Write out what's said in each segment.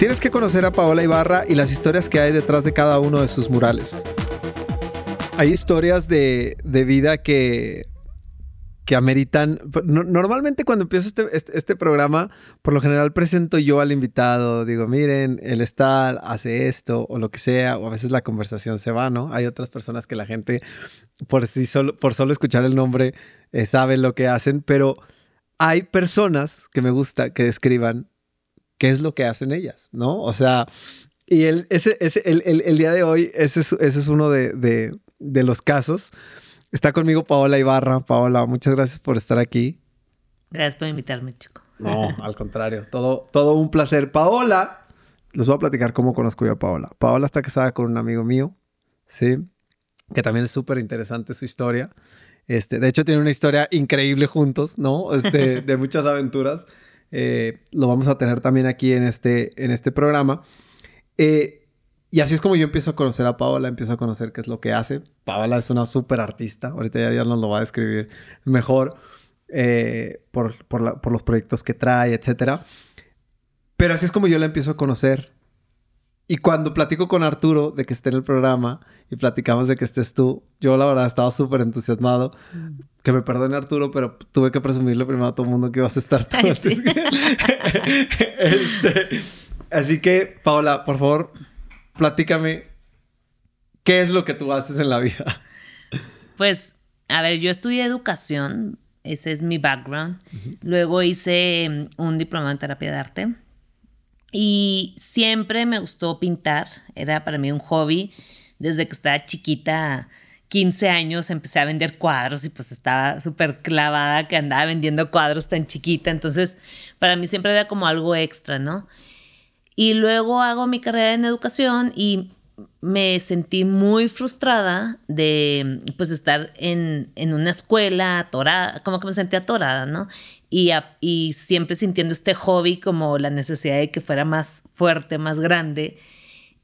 Tienes que conocer a Paola Ibarra y las historias que hay detrás de cada uno de sus murales. Hay historias de, vida que, que ameritan. Normalmente cuando empiezo este, este, este, programa, por lo general presento yo al invitado, digo, miren, él está, hace esto o lo que sea, o a veces la conversación se va, ¿no? Hay otras personas que la gente, por, sí solo, por solo escuchar el nombre, eh, saben lo que hacen, pero hay personas que me gusta que describan qué es lo que hacen ellas, ¿no? O sea, y el, ese, ese, el, el, día de hoy, ese es, ese es uno de, de, de, los casos. Está conmigo Paola Ibarra. Paola, muchas gracias por estar aquí. Gracias por invitarme, chico. No, al contrario, todo, todo un placer. Paola, les voy a platicar cómo conozco yo a Paola. Paola está casada con un amigo mío, ¿sí? Que también es súper interesante su historia. Este, de hecho, tiene una historia increíble juntos, ¿no? Este, de muchas aventuras. Eh, lo vamos a tener también aquí en este, en este programa. Eh, y así es como yo empiezo a conocer a Paola, empiezo a conocer qué es lo que hace. Paola es una súper artista, ahorita ya, nos lo va a describir mejor eh, por, por, los proyectos que trae, etc. Pero así es como yo la empiezo a conocer. Y cuando platico con Arturo de que esté en el programa y platicamos de que estés tú, yo la verdad estaba súper entusiasmado. Mm. Que me perdone Arturo, pero tuve que presumirle primero a todo el mundo que ibas a estar tú este, así que, Paola, por favor, platícame qué es lo que tú haces en la vida. Pues, a ver, yo estudié educación, ese es mi background. Luego hice mm, un diploma en terapia de arte. Y siempre me gustó pintar, era para mí un hobby desde que estaba chiquita, 15 años, empecé a vender cuadros y pues estaba súper clavada que andaba vendiendo cuadros tan chiquita. Entonces, para mí siempre era como algo extra, ¿no? Y luego hago mi carrera en educación y me sentí muy frustrada de pues estar en, en una escuela atorada, como que me sentía atorada, ¿no? Y, y siempre sintiendo este hobby como la necesidad de que fuera más fuerte, más grande.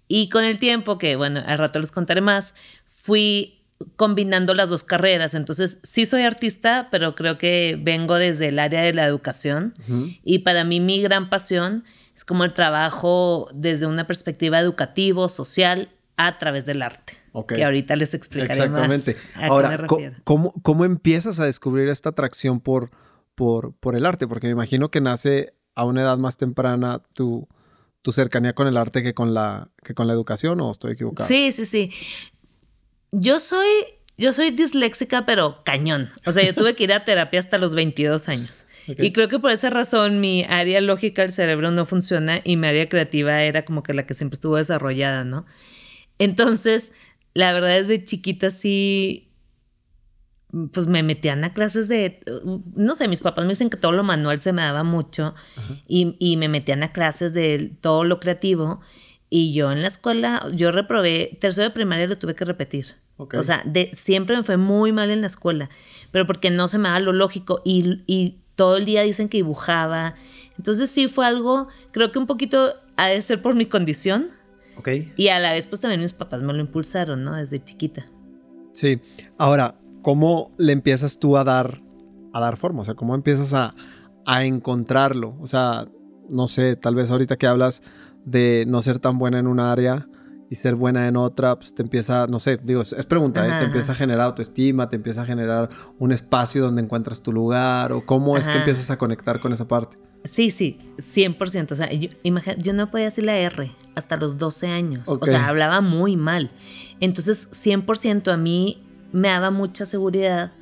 Y con el tiempo, que bueno, al rato les contaré más, fui combinando las dos carreras. Entonces, sí soy artista, pero creo que vengo desde el área de la educación. Y para mí mi gran pasión es como el trabajo desde una perspectiva educativo, social, a través del arte. Que ahorita les explicaré Exactamente. más. Ahora, ¿cómo, ¿cómo empiezas a descubrir esta atracción por, por, por el arte? Porque me imagino que nace a una edad más temprana tu tu cercanía con el arte que con la, que con la educación o estoy equivocado? Sí, sí, sí. Yo soy, yo soy disléxica, pero cañón. O sea, yo tuve que ir a terapia hasta los 22 años. Y creo que por esa razón mi área lógica del cerebro no funciona y mi área creativa era como que la que siempre estuvo desarrollada, ¿no? Entonces, la verdad es de chiquita sí pues me metían a clases de, no sé, mis papás me dicen que todo lo manual se me daba mucho y, me metían a clases de todo lo creativo y yo en la escuela, yo reprobé, tercero de primaria lo tuve que repetir. O sea, de, siempre me fue muy mal en la escuela, pero porque no se me daba lo lógico y, y todo el día dicen que dibujaba. Entonces sí fue algo, creo que un poquito ha de ser por mi condición. Ok. Y a la vez pues también mis papás me lo impulsaron, ¿no? Desde chiquita. Sí. Ahora, ¿cómo le empiezas tú a dar, a dar forma? O sea, ¿cómo empiezas a, encontrarlo? O sea, no sé, tal vez ahorita que hablas de no ser tan buena en un área y ser buena en otra, pues te empieza, no sé, digo, es pregunta, ¿eh? te empieza a generar autoestima, te empieza a generar un espacio donde encuentras tu lugar o cómo es que empiezas a conectar con esa parte. Sí, sí, 100%. O sea, yo, yo no podía decir la R hasta los 12 años. O sea, hablaba muy mal. Entonces, 100% a mí me daba mucha seguridad,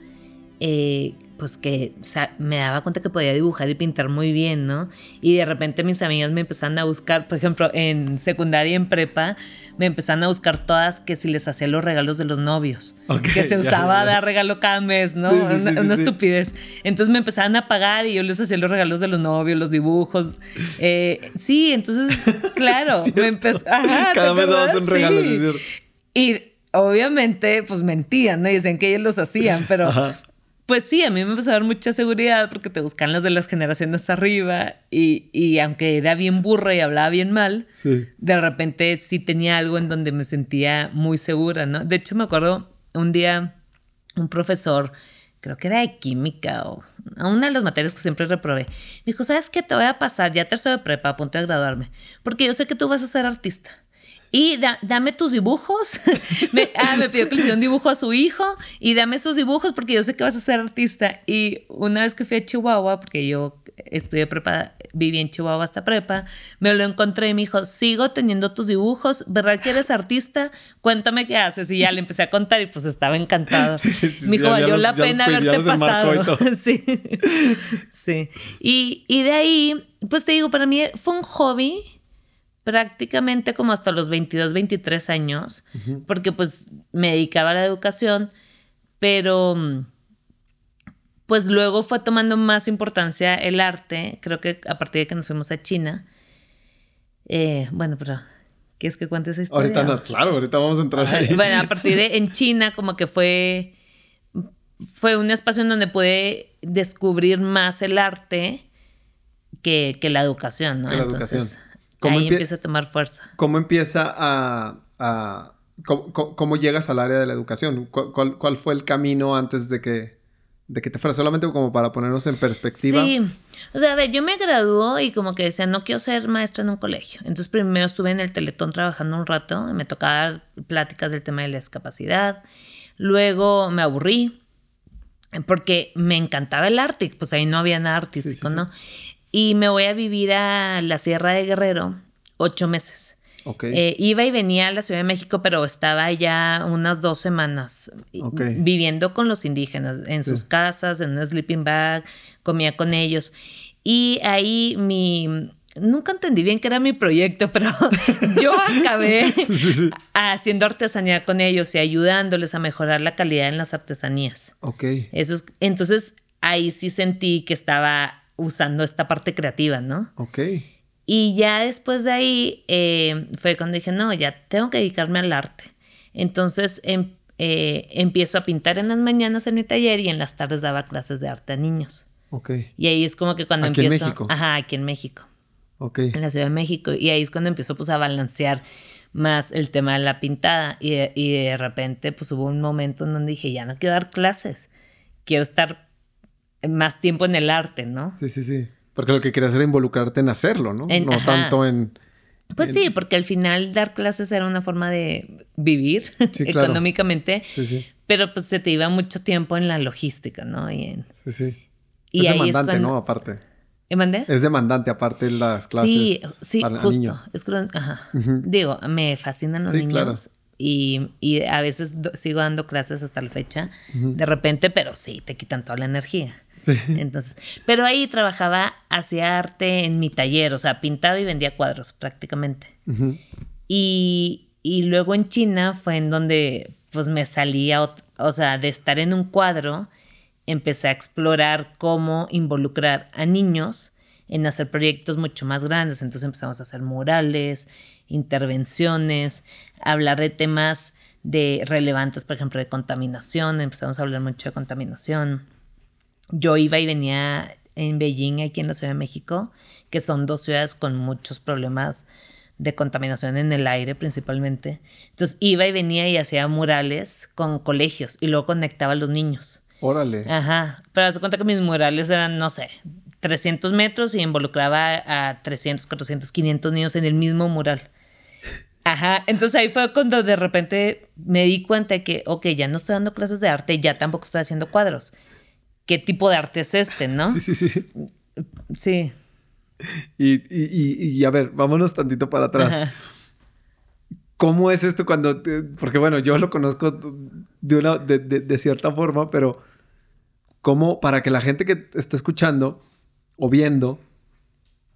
eh, pues que me daba cuenta que podía dibujar y pintar muy bien, ¿no? Y de repente mis amigas me empezaron a buscar, por ejemplo, en secundaria y en prepa, me empezaron a buscar todas que si les hacía los regalos de los novios. Ok, que se usaba ya. dar regalo cada mes, ¿no? Sí, sí, una sí, estupidez. Entonces me empezaron a pagar y yo les hacía los regalos de los novios, los dibujos. Eh, sí, entonces, claro, me empezó. Ajá, ¿te Cada mes acuerdas? un regalo, es cierto. Y obviamente, pues mentían, ¿no? Dicen que ellos los hacían, pero Ajá. pues sí, a mí me empezó a dar mucha seguridad porque te buscan las de las generaciones arriba y, y aunque era bien burra y hablaba bien mal, Sí. de repente sí tenía algo en donde me sentía muy segura, ¿no? De hecho, me acuerdo un día un profesor, creo que era de química o una de las materias que siempre reprobé, me dijo, ¿sabes qué? Te voy a pasar ya tercero de prepa, a punto de graduarme, porque yo sé que tú vas a ser artista. Y da- dame tus dibujos. me, ah, me pidió que le hiciera un dibujo a su hijo y dame esos dibujos porque yo sé que vas a ser artista. Y una vez que fui a Chihuahua, porque yo estudié prepa, viví en Chihuahua hasta prepa, me lo encontré y me dijo, sigo teniendo tus dibujos, ¿verdad que eres artista? Cuéntame qué haces. Y ya le empecé a contar y pues estaba encantado. Sí, sí, me dijo, valió la pena haberte pasado. sí. sí. Y, y de ahí, pues te digo, para mí fue un hobby prácticamente como hasta los 22, 23 años, porque pues me dedicaba a la educación, pero mm, pues luego fue tomando más importancia el arte, creo que a partir de que nos fuimos a China. Eh, bueno, pero ¿quieres que cuente esa historia? Ahorita no, claro, ahorita vamos a entrar ahí. Bueno, a partir de en China como que fue fue un espacio en donde pude descubrir más el arte que, que la educación, ¿no? Que la Entonces, educación. ¿Cómo ahí empie- empieza a tomar fuerza. ¿Cómo empieza a... a- cómo, cómo- cómo llegas al área de la educación? ¿Cuál, cuál- cuál fue el camino antes de que, de que te fuera? Solamente como para ponernos en perspectiva. Sí. O sea, a ver, yo me graduó y como que decía, no quiero ser maestra en un colegio. Entonces primero estuve en el Teletón trabajando un rato, y me tocaba dar pláticas del tema de la discapacidad. Luego me aburrí porque me encantaba el arte, pues ahí no había nada artístico, sí. ¿no? Y me voy a vivir a la Sierra de Guerrero ocho meses. Ok. Eh, iba y venía a la Ciudad de México, pero estaba ya unas dos semanas y- Ok. viviendo con los indígenas en Sí. sus casas, en un sleeping bag, comía con ellos. Y ahí mi... Nunca entendí bien qué era mi proyecto, pero yo acabé Sí, sí. haciendo artesanía con ellos y ayudándoles a mejorar la calidad en las artesanías. Ok. Eso es- entonces ahí sí sentí que estaba usando esta parte creativa, ¿no? Ok. Y ya después de ahí eh, fue cuando dije, no, ya tengo que dedicarme al arte. Entonces em- eh, empiezo a pintar en las mañanas en mi taller y en las tardes daba clases de arte a niños. Ok. Y ahí es como que cuando ¿Aquí en empiezo... México? Ajá, aquí en México, Ok. en la Ciudad de México. Y ahí es cuando empezó pues a balancear más el tema de la pintada. Y de, y de repente pues hubo un momento en donde dije, ya no quiero dar clases, quiero estar más tiempo en el arte, ¿no? Sí, sí, sí. Porque lo que querías era involucrarte en hacerlo, ¿no? En- no ajá. tanto en... Pues sí, porque al final dar clases era una forma de vivir Sí, claro. económicamente, Sí, sí. pero pues se te iba mucho tiempo en la logística, ¿no? Y, en- Sí, sí. y es ahí es demandante, cuando... ¿no? Aparte. ¿Eh, mandé? Es demandante aparte las clases Sí, sí, para justo. niños. Es que- ajá. Digo, me fascinan los Sí, niños. claro. Y, y a veces do- sigo dando clases hasta la fecha, de repente, pero sí, te quitan toda la energía. Sí. Entonces, pero ahí trabajaba, hacía arte en mi taller, o sea, pintaba y vendía cuadros prácticamente. Y, y luego en China fue en donde pues me salía, o sea, de estar en un cuadro, empecé a explorar cómo involucrar a niños en hacer proyectos mucho más grandes. Entonces empezamos a hacer murales, intervenciones, hablar de temas de relevantes, por ejemplo, de contaminación. Empezamos a hablar mucho de contaminación. Yo iba y venía en Beijing, aquí en la Ciudad de México, que son dos ciudades con muchos problemas de contaminación en el aire principalmente. Entonces iba y venía y hacía murales con colegios y luego conectaba a los niños. Órale. Ajá, pero haz de cuenta que mis murales eran, no sé, 300 metros y involucraba a 300, 400, 500 niños en el mismo mural. Ajá, entonces ahí fue cuando de repente me di cuenta de que, ok, ya no estoy dando clases de arte, ya tampoco estoy haciendo cuadros. ¿Qué tipo de arte es este, no? Sí, sí, sí. Sí. Y, y, y, a ver, vámonos tantito para atrás. Ajá. ¿Cómo es esto cuando... te- porque bueno, yo lo conozco de, una, de, de- de cierta forma, pero ¿cómo para que la gente que está escuchando o viendo,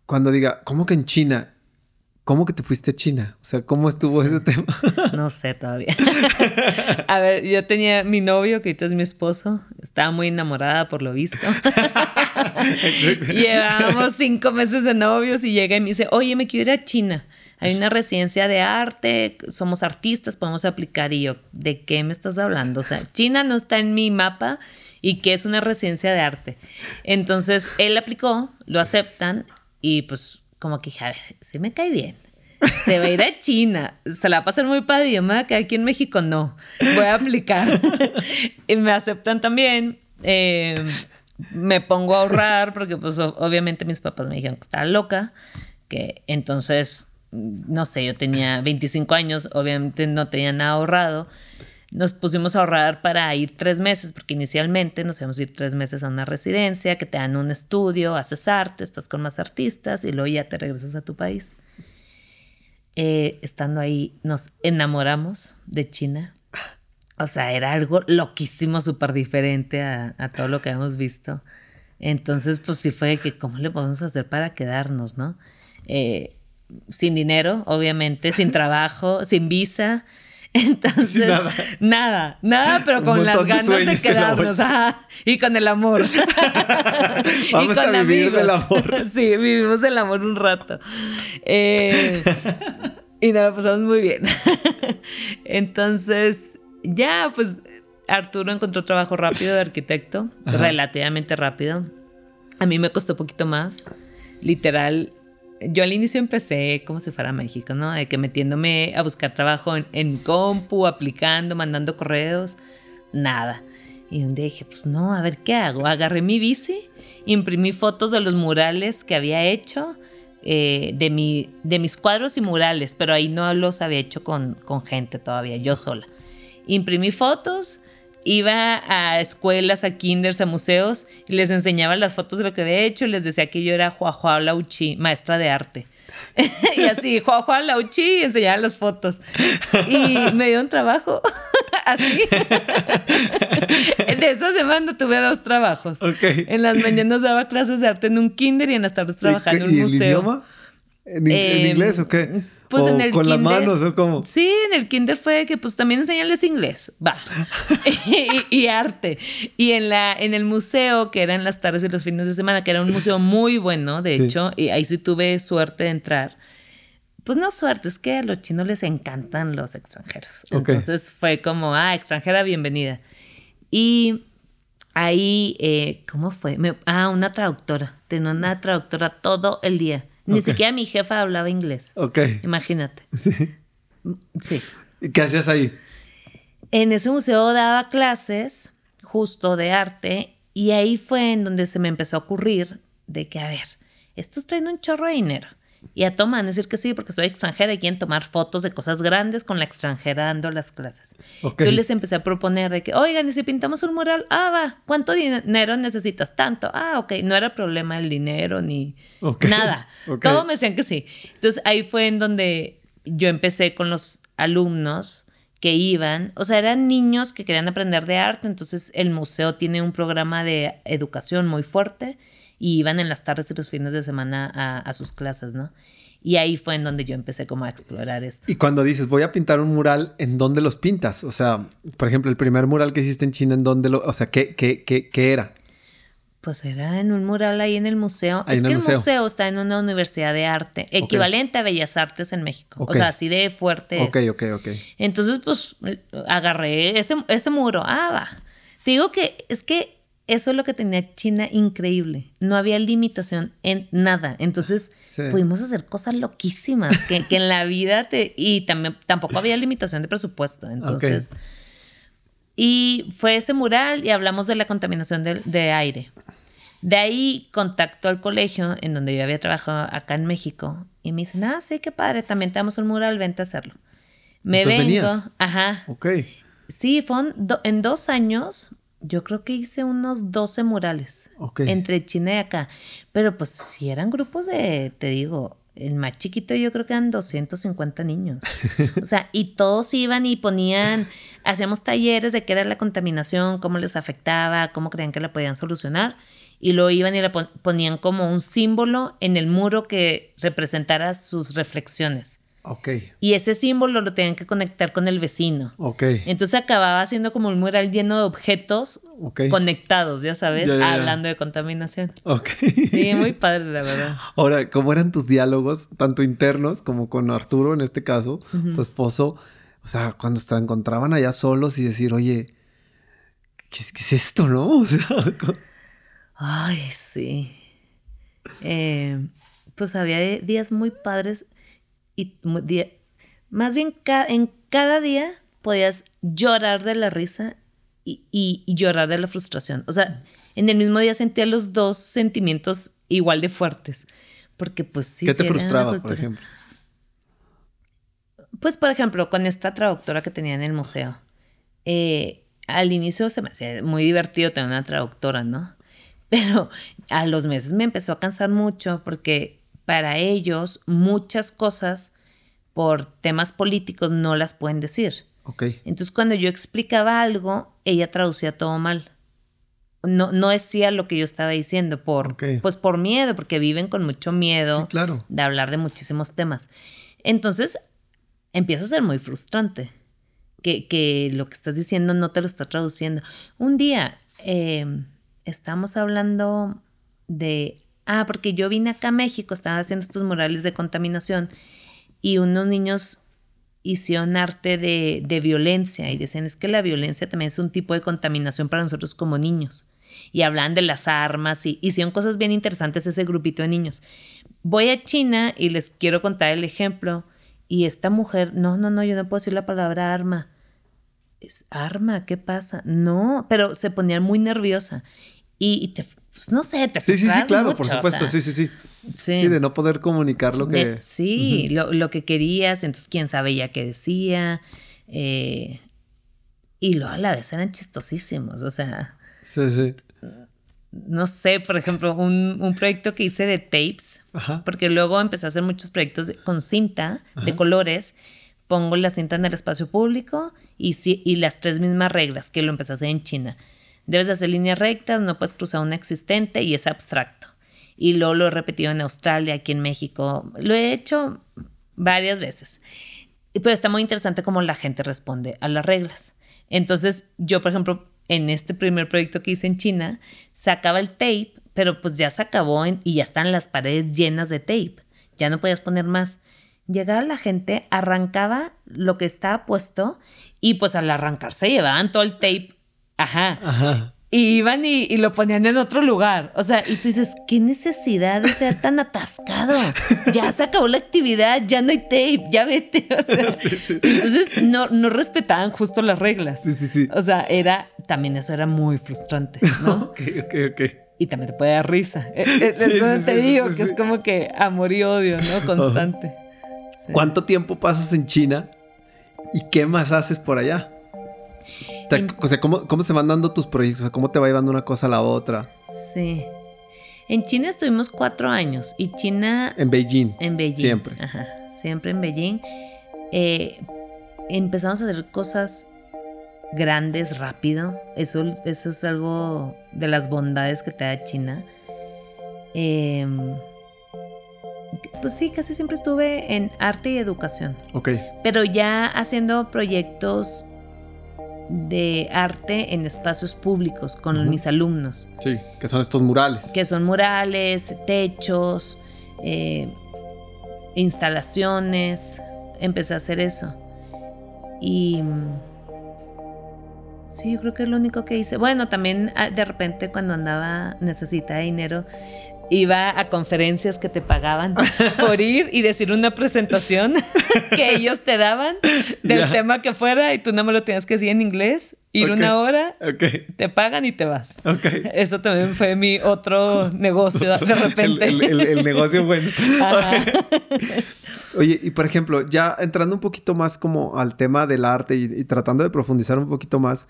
cuando diga, ¿cómo que en China? ¿Cómo que te fuiste a China? O sea, ¿cómo estuvo ese tema? No sé todavía. a ver, yo tenía mi novio, que ahorita es mi esposo. Estaba muy enamorada por lo visto. Llevábamos cinco meses de novios y llega y me dice, oye, me quiero ir a China. Hay una residencia de arte, somos artistas, podemos aplicar. Y yo, ¿de qué me estás hablando? O sea, China no está en mi mapa y que es una residencia de arte. Entonces, él aplicó, lo aceptan y pues como que dije, a ver, se me cae bien. Se va a ir a China, se la va a pasar muy padre. Y yo me voy a quedar aquí en México, no. Voy a aplicar. y me aceptan también. Eh, me pongo a ahorrar porque pues obviamente mis papás me dijeron que estaba loca. Que entonces, no sé, yo tenía 25 años, obviamente no tenía nada ahorrado nos pusimos a ahorrar para ir tres meses, porque inicialmente nos íbamos a ir tres meses a una residencia, que te dan un estudio, haces arte, estás con más artistas y luego ya te regresas a tu país. Eh, estando ahí, nos enamoramos de China. O sea, era algo loquísimo, súper diferente a, todo lo que habíamos visto. Entonces, pues sí fue que, ¿cómo le podemos hacer para quedarnos, no? Eh, sin dinero, obviamente, sin trabajo, sin visa. Entonces, nada. nada, pero con las ganas de, quedarnos. y con el amor. Vamos a vivir del amor. sí, vivimos el amor un rato. Eh, y nos lo pasamos muy bien. Entonces, ya, pues Arturo encontró trabajo rápido de arquitecto, relativamente rápido. A mí me costó un poquito más. Literal, yo al inicio empecé como si fuera México, ¿no? De que metiéndome a buscar trabajo en, compu, aplicando, mandando correos, nada. Y un día dije, pues no, a ver qué hago. Agarré mi bici, imprimí fotos de los murales que había hecho, eh, de, mi, de mis cuadros y murales, pero ahí no los había hecho con, con gente todavía, yo sola. Imprimí fotos, iba a escuelas, a kinders, a museos y les enseñaba las fotos de lo que había hecho y les decía que yo era Juajua Lauchi, maestra de arte. y así, Juajua Lauchi y enseñaba las fotos. Y me dio un trabajo. así. en esa semana tuve dos trabajos. En las mañanas daba clases de arte en un kinder y en las tardes trabajaba en un museo. idioma? ¿En, ¿En, inglés o qué? Pues en el con las manos o cómo? Sí, en el kinder fue que pues también enseñarles inglés, va. y, arte. Y en la en el museo que era en las tardes y los fines de semana, que era un museo muy bueno, de hecho, y ahí sí tuve suerte de entrar. Pues no suerte, es que a los chinos les encantan los extranjeros. Entonces fue como, ah, extranjera, bienvenida. Y ahí, eh, ¿cómo fue? ah, una traductora. Tenía una traductora todo el día. Ni siquiera mi jefa hablaba inglés. Ok. Imagínate. Sí. Sí. ¿Y qué hacías ahí? En ese museo daba clases justo de arte y ahí fue en donde se me empezó a ocurrir de que, a ver, estos traen un chorro de dinero. Y a toman decir que sí, porque soy extranjera y quieren tomar fotos de cosas grandes con la extranjera dando las clases. Yo les empecé a proponer de que, oigan, ¿y si pintamos un mural? Ah, va, ¿cuánto dinero necesitas? Tanto. Ah, ok, no era problema el dinero ni nada. Todo me decían que sí. Entonces ahí fue en donde yo empecé con los alumnos que iban, o sea, eran niños que querían aprender de arte, entonces el museo tiene un programa de educación muy fuerte y iban en las tardes y los fines de semana a, sus clases, ¿no? Y ahí fue en donde yo empecé como a explorar esto. Y cuando dices, voy a pintar un mural, ¿en dónde los pintas? O sea, por ejemplo, el primer mural que hiciste en China, ¿en dónde lo...? O sea, ¿qué, qué, qué, qué era? Pues era en un mural ahí en el museo. es que el museo. está en una universidad de arte, equivalente a Bellas Artes en México. O sea, así de fuerte Ok, ok, ok. Entonces, pues, agarré ese, ese muro. Ah, va. Te digo que es que eso es lo que tenía China increíble. No había limitación en nada. Entonces pudimos hacer cosas loquísimas que, en la vida te... Y también tampoco había limitación de presupuesto. Entonces... Y fue ese mural y hablamos de la contaminación de, aire. De ahí contacto al colegio en donde yo había trabajado acá en México y me dicen, ah, sí, qué padre, también tenemos un mural, vente a hacerlo. Me vengo, ajá. Ok. Sí, fue en dos años yo creo que hice unos 12 murales entre China y acá. Pero pues si eran grupos de, te digo, el más chiquito yo creo que eran 250 niños. O sea, y todos iban y ponían, hacíamos talleres de qué era la contaminación, cómo les afectaba, cómo creían que la podían solucionar. y lo iban y le ponían como un símbolo en el muro que representara sus reflexiones. Ok. Y ese símbolo lo tenían que conectar con el vecino. Ok. Entonces acababa siendo como un mural lleno de objetos conectados, ya sabes, hablando de contaminación. Ok. Sí, muy padre, la verdad. Ahora, ¿cómo eran tus diálogos, tanto internos como con Arturo en este caso, tu esposo? O sea, cuando se encontraban allá solos y decir, oye, ¿qué, es esto, no? O sea, Ay, sí. Eh, pues había días muy padres y más bien en cada día podías llorar de la risa y, llorar de la frustración. O sea, en el mismo día sentía los dos sentimientos igual de fuertes. Porque pues sí. ¿Qué te frustraba, por ejemplo? Pues, por ejemplo, con esta traductora que tenía en el museo. Eh, al inicio se me hacía muy divertido tener una traductora, ¿no? Pero a los meses me empezó a cansar mucho porque para ellos muchas cosas por temas políticos no las pueden decir. Okay. Entonces cuando yo explicaba algo, ella traducía todo mal. No, no decía lo que yo estaba diciendo por, pues por miedo, porque viven con mucho miedo claro. de hablar de muchísimos temas. Entonces empieza a ser muy frustrante que, que, lo que estás diciendo no te lo está traduciendo. Un día eh, estamos hablando de, ah, porque yo vine acá a México, estaba haciendo estos murales de contaminación y unos niños hicieron arte de, de, violencia y decían es que la violencia también es un tipo de contaminación para nosotros como niños. Y hablan de las armas y hicieron cosas bien interesantes ese grupito de niños. Voy a China y les quiero contar el ejemplo. Y esta mujer, no, no, no, yo no puedo decir la palabra arma. Es arma, ¿qué pasa? No, pero se ponía muy nerviosa y, te, pues no sé, te Sí, sí, sí, claro, por supuesto, sí, sí, sí, sí. de no poder comunicar lo que... sí, lo, que querías, entonces quién sabe ya qué decía. Eh, y luego a la vez eran chistosísimos, o sea... Sí, sí. No sé, por ejemplo, un, un proyecto que hice de tapes, porque luego empecé a hacer muchos proyectos con cinta de colores. Pongo la cinta en el espacio público y, y las tres mismas reglas que lo empecé a hacer en China Debes hacer líneas rectas, no puedes cruzar una existente y es abstracto. Y luego lo he repetido en Australia, aquí en México. Lo he hecho varias veces. Pero está muy interesante cómo la gente responde a las reglas. Entonces, yo, por ejemplo, en este primer proyecto que hice en China, sacaba el tape, pero pues ya se acabó y ya están las paredes llenas de tape. Ya no podías poner más. Llegaba la gente, arrancaba lo que estaba puesto y pues al arrancarse llevaban todo el tape Ajá. Ajá. Y iban y, lo ponían en otro lugar. O sea, y tú dices, ¿qué necesidad de ser tan atascado? Ya se acabó la actividad, ya no hay tape, ya vete. O sea, Entonces no, no respetaban justo las reglas. Sí, sí, sí. O sea, era, también eso era muy frustrante, ¿no? ok, ok, ok. Y también te puede dar risa. Eh, eh, eso te digo, que es como que amor y odio, ¿no? Constante. ¿Cuánto tiempo pasas en China y qué más haces por allá? O sea, ¿cómo, ¿cómo, se van dando tus proyectos? O sea, ¿cómo te va llevando una cosa a la otra? Sí. En China estuvimos cuatro años y China... En Beijing. En Beijing. Siempre. Ajá, siempre en Beijing. Eh, empezamos a hacer cosas grandes rápido. Eso, eso es algo de las bondades que te da China. Em, pues sí, casi siempre estuve en arte y educación. Ok. Pero ya haciendo proyectos de arte en espacios públicos con mis alumnos. Sí, que son estos murales. Que son murales, techos, eh, instalaciones. Empecé a hacer eso. Y sí, yo creo que es lo único que hice. Bueno, también ah, de repente cuando andaba, necesitaba dinero, iba a conferencias que te pagaban por ir y decir una presentación que ellos te daban del tema que fuera y tú no me lo tenías que decir en inglés, ir una hora, te pagan y te vas. Eso también fue mi otro negocio de repente. El, negocio bueno. Oye, y por ejemplo, ya entrando un poquito más como al tema del arte y tratando de profundizar un poquito más,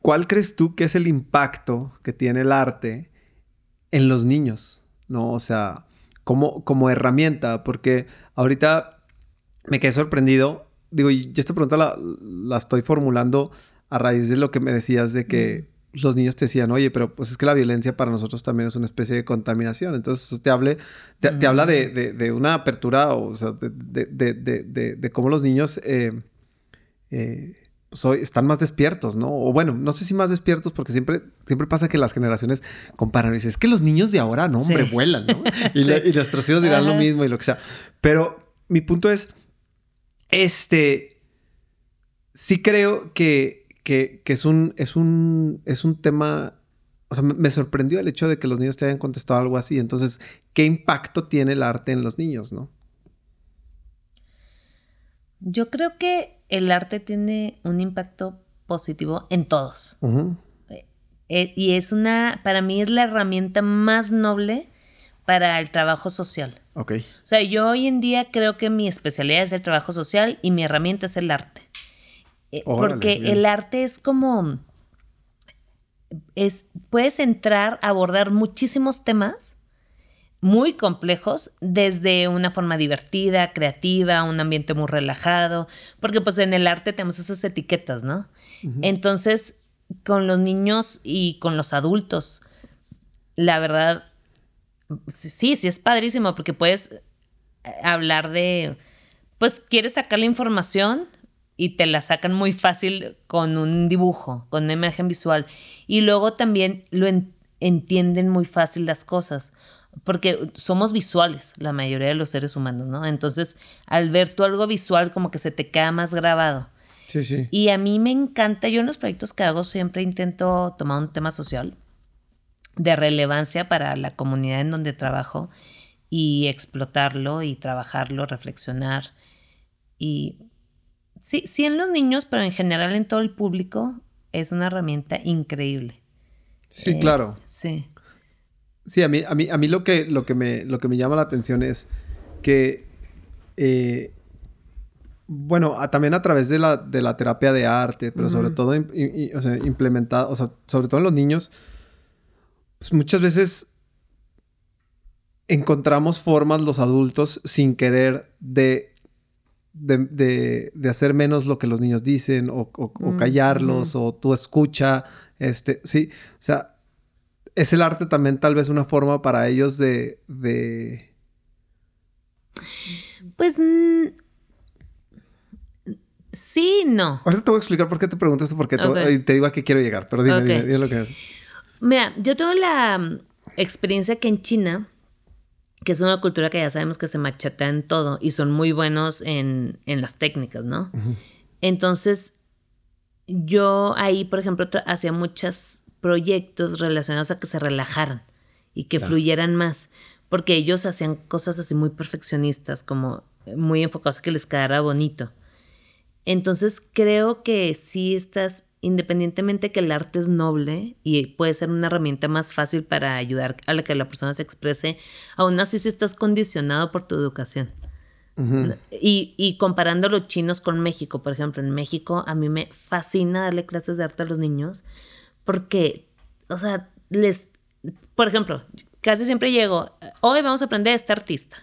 ¿cuál crees tú que es el impacto que tiene el arte? En los niños, ¿no? O sea, como, como herramienta, porque ahorita me quedé sorprendido. Digo, y esta pregunta la, estoy formulando a raíz de lo que me decías de que los niños te decían, oye, pero pues es que la violencia para nosotros también es una especie de contaminación. Entonces, eso te, hable, te, habla de, una apertura, o sea, de, cómo los niños eh, eh, pues, están más despiertos, ¿no? O bueno, no sé si más despiertos, porque siempre, siempre pasa que las generaciones comparan y dicen, es que los niños de ahora, no, hombre, vuelan, ¿no? Y, nuestros hijos dirán lo mismo y lo que sea. Pero mi punto es, este, sí creo que, que, es, un, es, un, es un tema, o sea, me sorprendió el hecho de que los niños te hayan contestado algo así. Entonces, ¿qué impacto tiene el arte en los niños, no? Yo creo que el arte tiene un impacto positivo en todos. Eh, y es una, para mí es la herramienta más noble para el trabajo social. Ok. O sea, yo hoy en día creo que mi especialidad es el trabajo social y mi herramienta es el arte. Eh, porque el arte es como... Es, puedes entrar a abordar muchísimos temas muy complejos desde una forma divertida, creativa, un ambiente muy relajado, porque pues en el arte tenemos esas etiquetas, ¿no? Entonces, con los niños y con los adultos, la verdad, sí, sí es padrísimo porque puedes eh, hablar de, pues quieres sacar la información y te la sacan muy fácil con un dibujo, con una imagen visual. Y luego también lo entienden muy fácil las cosas porque somos visuales, la mayoría de los seres humanos, ¿no? Entonces, al ver tú algo visual, como que se te queda más grabado. Sí, sí. Y a mí me encanta, yo en los proyectos que hago siempre intento tomar un tema social de relevancia para la comunidad en donde trabajo y explotarlo y trabajarlo, reflexionar. Y sí, sí en los niños, pero en general en todo el público es una herramienta increíble. Sí, claro. Sí. Sí, a mí, a mí, a mí lo, que, lo, que me, lo que me llama la atención es que, eh, bueno, también a través de la, de la terapia de arte, pero sobre todo o sea, implementada, o sea, sobre todo en los niños, pues muchas veces encontramos formas los adultos sin querer de, de, de, hacer menos lo que los niños dicen o, o callarlos o tú escucha, este, sí, o sea, es el arte también tal vez una forma para ellos de... de... Pues... Sí, no. Ahorita te voy a explicar por qué te pregunto esto, porque te, digo a qué quiero llegar, pero dime, dime, dime lo que es. Mira, yo tengo la mm, experiencia que en China, que es una cultura que ya sabemos que se machata en todo y son muy buenos en, las técnicas, ¿no? Entonces, yo ahí, por ejemplo, hacía muchas proyectos relacionados a que se relajaran y que fluyeran más, porque ellos hacían cosas así muy perfeccionistas, como muy enfocados a que les quedara bonito. Entonces creo que sí estás, independientemente que el arte es noble y puede ser una herramienta más fácil para ayudar a la que la persona se exprese, aún así sí estás condicionado por tu educación. y, y, comparando los chinos con México, por ejemplo, en México a mí me fascina darle clases de arte a los niños porque, o sea, les, por ejemplo, casi siempre llego, hoy vamos a aprender a este artista.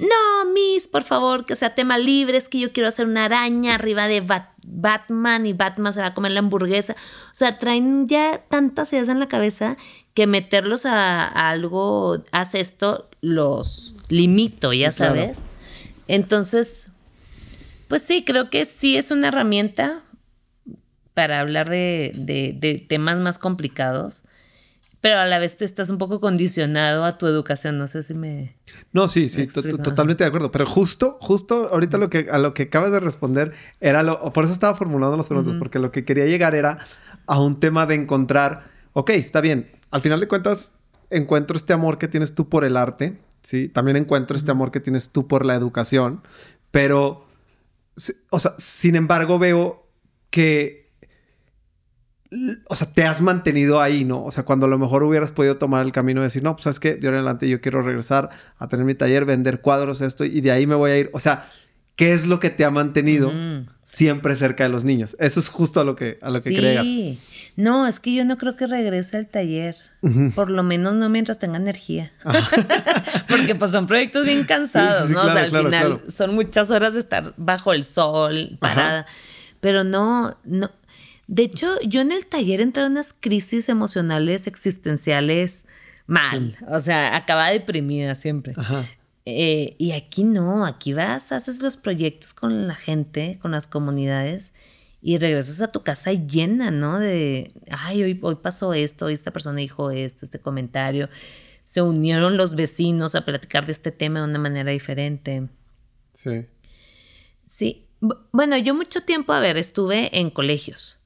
No, Miss, por favor, que sea tema libre, es que yo quiero hacer una araña arriba de Batman y Batman se va a comer la hamburguesa. O sea, traen ya tantas ideas en la cabeza que meterlos a, algo, haz esto, los limito, ya sabes. Entonces, pues sí, creo que sí es una herramienta para hablar de, temas más complicados, pero a la vez te estás un poco condicionado a tu educación. No sé si me. No, sí, sí, totalmente de acuerdo. Pero justo, justo ahorita lo que, a lo que acabas de responder era lo. Por eso estaba formulando los preguntas, porque lo que quería llegar era a un tema de encontrar. Ok, está bien. Al final de cuentas, encuentro este amor que tienes tú por el arte, ¿sí? También encuentro este amor que tienes tú por la educación, pero. O sea, sin embargo, veo que o sea, te has mantenido ahí, ¿no? O sea, cuando a lo mejor hubieras podido tomar el camino de decir, no, pues es que de ahora en adelante yo quiero regresar a tener mi taller, vender cuadros, esto, y de ahí me voy a ir. O sea, ¿qué es lo que te ha mantenido siempre cerca de los niños? Eso es justo a lo que, a lo que sí. No, es que yo no creo que regrese al taller. Por lo menos no mientras tenga energía. Porque pues son proyectos bien cansados, ¿no? o sea, al final son muchas horas de estar bajo el sol, parada. Pero no, no De hecho, yo en el taller entré en unas crisis emocionales existenciales mal. O sea, acababa deprimida siempre. Ajá. Eh, y aquí no, aquí vas, haces los proyectos con la gente, con las comunidades y regresas a tu casa llena, ¿no? De, ay, hoy, hoy pasó esto, hoy esta persona dijo esto, este comentario. Se unieron los vecinos a platicar de este tema de una manera diferente. Sí. Sí. B- Bueno, yo mucho tiempo, a ver, estuve en colegios.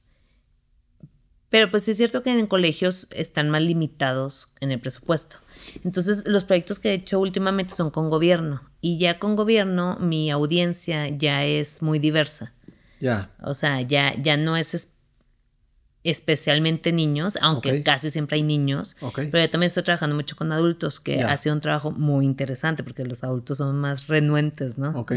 Pero pues es cierto que en colegios están más limitados en el presupuesto. Entonces, los proyectos que he hecho últimamente son con gobierno. Y ya con gobierno, mi audiencia ya es muy diversa. Ya. O sea, ya, ya no es es- especialmente niños, aunque casi siempre hay niños. Ok. Pero yo también estoy trabajando mucho con adultos, que Ya. ha sido un trabajo muy interesante porque los adultos son más renuentes, ¿no? Ok.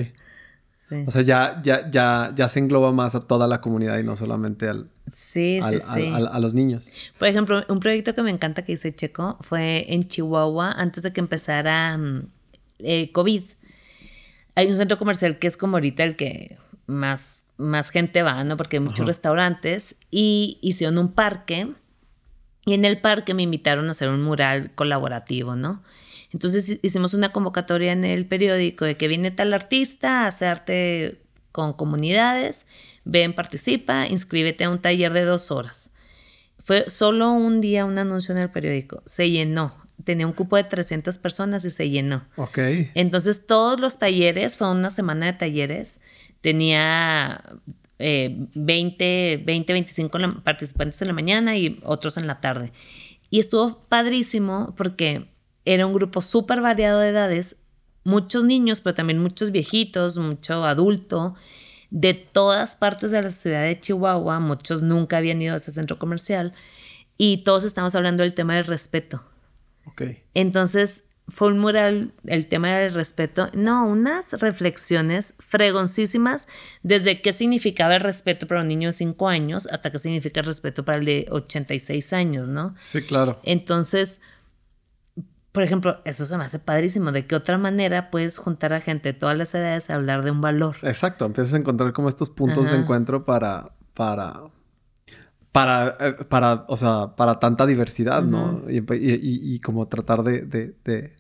Sí. O sea, ya, ya, ya, ya se engloba más a toda la comunidad y no solamente al, sí, sí, al- sí. al- al- a los niños. Por ejemplo, un proyecto que me encanta que hice Checo fue en Chihuahua antes de que empezara mm, eh, COVID. Hay un centro comercial que es como ahorita el que más, más gente va, ¿no? Porque hay muchos Ajá. restaurantes y hicieron un parque y en el parque me invitaron a hacer un mural colaborativo, ¿no? Entonces hi- hicimos una convocatoria en el periódico de que viene tal artista a hacer arte con comunidades, ven, participa, inscríbete a un taller de dos horas. Fue solo un día un anuncio en el periódico, se llenó, tenía un cupo de 300 personas y se llenó. Ok. Entonces todos los talleres, fue una semana de talleres, tenía eh, 20, 20, 25 en la- participantes en la mañana y otros en la tarde. Y estuvo padrísimo porque era un grupo súper variado de edades, muchos niños, pero también muchos viejitos, mucho adulto, de todas partes de la ciudad de Chihuahua, muchos nunca habían ido a ese centro comercial y todos estamos hablando del tema del respeto. Ok. Entonces fue un mural, el tema del respeto, no, unas reflexiones fregoncísimas desde qué significaba el respeto para un niño de 5 años hasta qué significa el respeto para el de 86 años, ¿no? Sí, claro. Entonces, por ejemplo, eso se me hace padrísimo. ¿De qué otra manera puedes juntar a gente de todas las edades a hablar de un valor? Exacto. Empiezas a encontrar como estos puntos de encuentro para, para, para, eh, para, o sea, para tanta diversidad, ¿no? Y, y- y- como tratar de, de, de,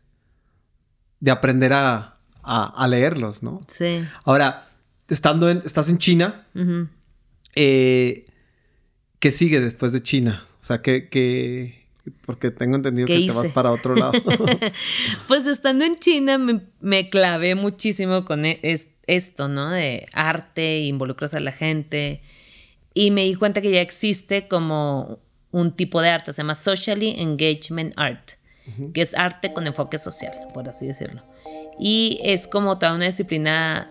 de aprender a, a, a leerlos, ¿no? Sí. Ahora, estando en, estás en China, eh, ¿qué sigue después de China? O sea, ¿qué, qué, porque tengo entendido ¿Qué que te vas para otro lado. Pues estando en China me, me clavé muchísimo con e- es- esto, ¿no? De arte, involucras a la gente. Y me di cuenta que ya existe como un tipo de arte, se llama Socially Engagement Art, que es arte con enfoque social, por así decirlo. Y es como toda una disciplina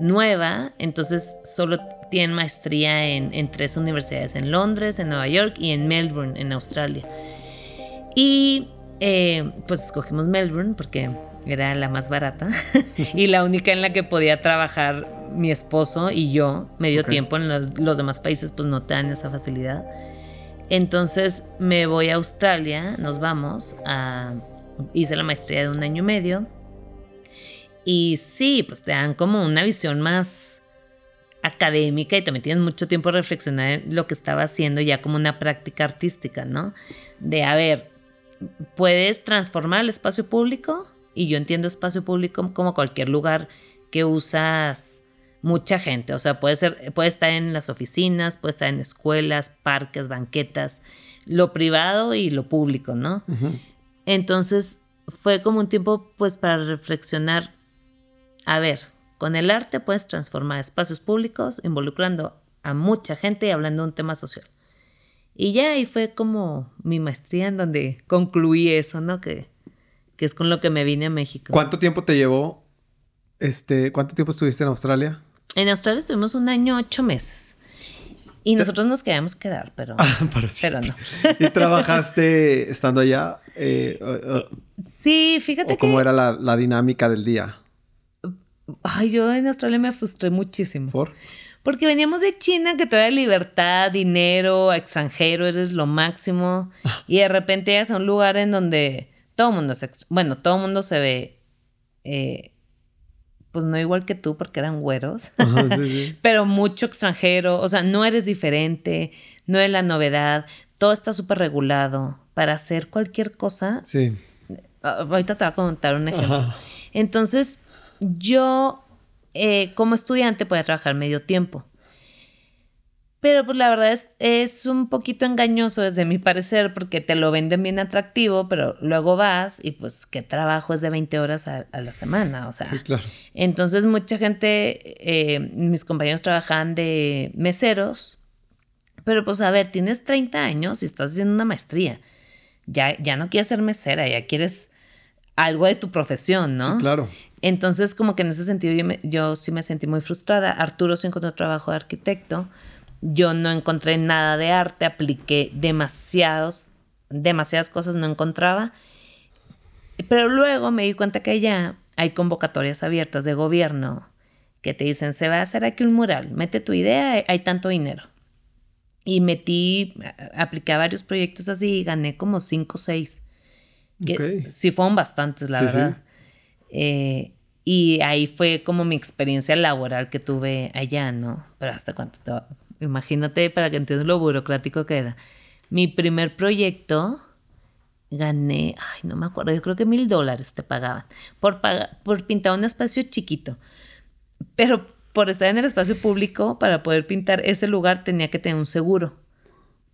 nueva, entonces solo tienen maestría en, en tres universidades, en Londres, en Nueva York y en Melbourne, en Australia. Y eh, pues escogimos Melbourne porque era la más barata y la única en la que podía trabajar mi esposo y yo medio Ok. tiempo. En los, los demás países pues no te dan esa facilidad. Entonces me voy a Australia, nos vamos a... Hice la maestría de un año y medio. Y sí, pues te dan como una visión más académica y también tienes mucho tiempo a reflexionar en lo que estaba haciendo ya como una práctica artística, ¿no? De, a ver, puedes transformar el espacio público y yo entiendo espacio público como cualquier lugar que usas mucha gente, o sea, puede ser puede estar en las oficinas, puede estar en escuelas, parques, banquetas, lo privado y lo público, ¿no? Entonces fue como un tiempo pues para reflexionar, a ver, con el arte puedes transformar espacios públicos involucrando a mucha gente y hablando de un tema social. Y ya ahí fue como mi maestría en donde concluí eso, ¿no? Que, que es con lo que me vine a México. ¿Cuánto tiempo te llevó? Este, ¿cuánto tiempo estuviste en Australia? En Australia estuvimos un año, ocho meses. Y nosotros nos queríamos quedar, pero, Pero pero no. ¿Y trabajaste estando allá? Eh, Sí, fíjate ¿O que... cómo era la, la dinámica del día? Ay, yo en Australia me frustré muchísimo. ¿Por? Porque veníamos de China, que toda libertad, dinero, extranjero, eres lo máximo. Y de repente llegas a un lugar en donde todo el mundo es ex- bueno, todo el mundo se ve, eh, pues no igual que tú porque eran güeros, Ajá, sí, sí. pero mucho extranjero, o sea, no eres diferente, no es la novedad, todo está súper regulado para hacer cualquier cosa. Sí. Ah, Ahorita te voy a contar un ejemplo. Ajá. Entonces, yo eh, como estudiante podía trabajar medio tiempo. Pero pues la verdad es, es un poquito engañoso desde mi parecer porque te lo venden bien atractivo, pero luego vas y pues qué trabajo es de 20 horas a, a la semana, o sea. Sí, claro. Entonces mucha gente, eh, mis compañeros trabajaban de meseros, pero pues a ver, tienes 30 años y estás haciendo una maestría. Ya, ya no quieres ser mesera, ya quieres algo de tu profesión, ¿no? Sí, claro. Entonces, como que en ese sentido yo, me- yo sí me sentí muy frustrada. Arturo se encontró trabajo de arquitecto. Yo no encontré nada de arte, apliqué demasiados, demasiadas cosas no encontraba. Pero luego me di cuenta que ya hay convocatorias abiertas de gobierno que te dicen, se va a hacer aquí un mural, mete tu idea, hay- tanto dinero. Y metí, apliqué a varios proyectos así y gané como cinco o seis. Que Ok. sí fueron bastantes, la Sí, sí. Eh, y ahí fue como mi experiencia laboral que tuve allá, ¿no? Pero hasta cuánto te Imagínate para que entiendas lo burocrático que era. Mi primer proyecto gané, ay, no me acuerdo, yo creo que mil dólares te pagaban por, paga- por pintar un espacio chiquito. Pero por estar en el espacio público, para poder pintar ese lugar tenía que tener un seguro.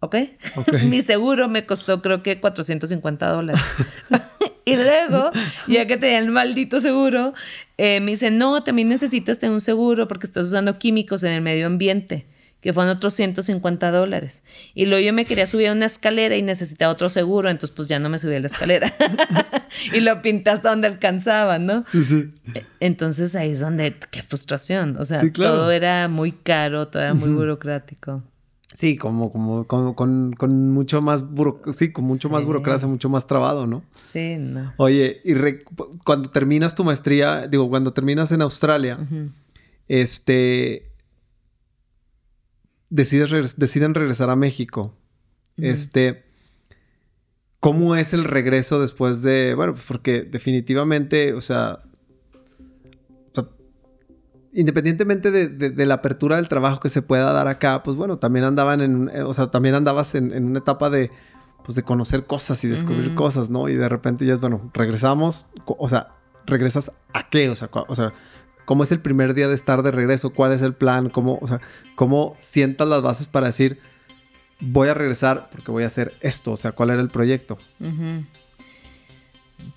¿Ok? Ok. Mi seguro me costó creo que 450 dólares. y luego, ya que tenía el maldito seguro, eh, me dicen, no, también necesitas tener un seguro porque estás usando químicos en el medio ambiente, que fueron otros 150 dólares. Y luego yo me quería subir a una escalera y necesitaba otro seguro, entonces pues ya no me subí a la escalera. y lo pinté hasta donde alcanzaba, ¿no? Sí, sí. Entonces ahí es donde, qué frustración. O sea, Sí, claro. todo era muy caro, todo era muy burocrático. Sí, como, como, como con, con mucho más buro- sí, con mucho más burocracia, mucho más trabado, ¿no? Sí, no. Oye, y re- cuando terminas tu maestría, digo, cuando terminas en Australia, este, decides deciden regresar a México. Este, ¿cómo es el regreso después de, bueno, pues porque definitivamente, o sea, independientemente de, de- de la apertura del trabajo que se pueda dar acá, pues bueno, también andaban en, eh, o sea, también andabas en, en una etapa de, pues de conocer cosas y descubrir cosas, ¿no? Y de repente ya es, bueno, regresamos, o sea, ¿regresas a qué? O sea, o sea, ¿cómo es el primer día de estar de regreso? ¿Cuál es el plan? ¿Cómo, o sea, cómo sientas las bases para decir, voy a regresar porque voy a hacer esto? O sea, ¿cuál era el proyecto? Ujú.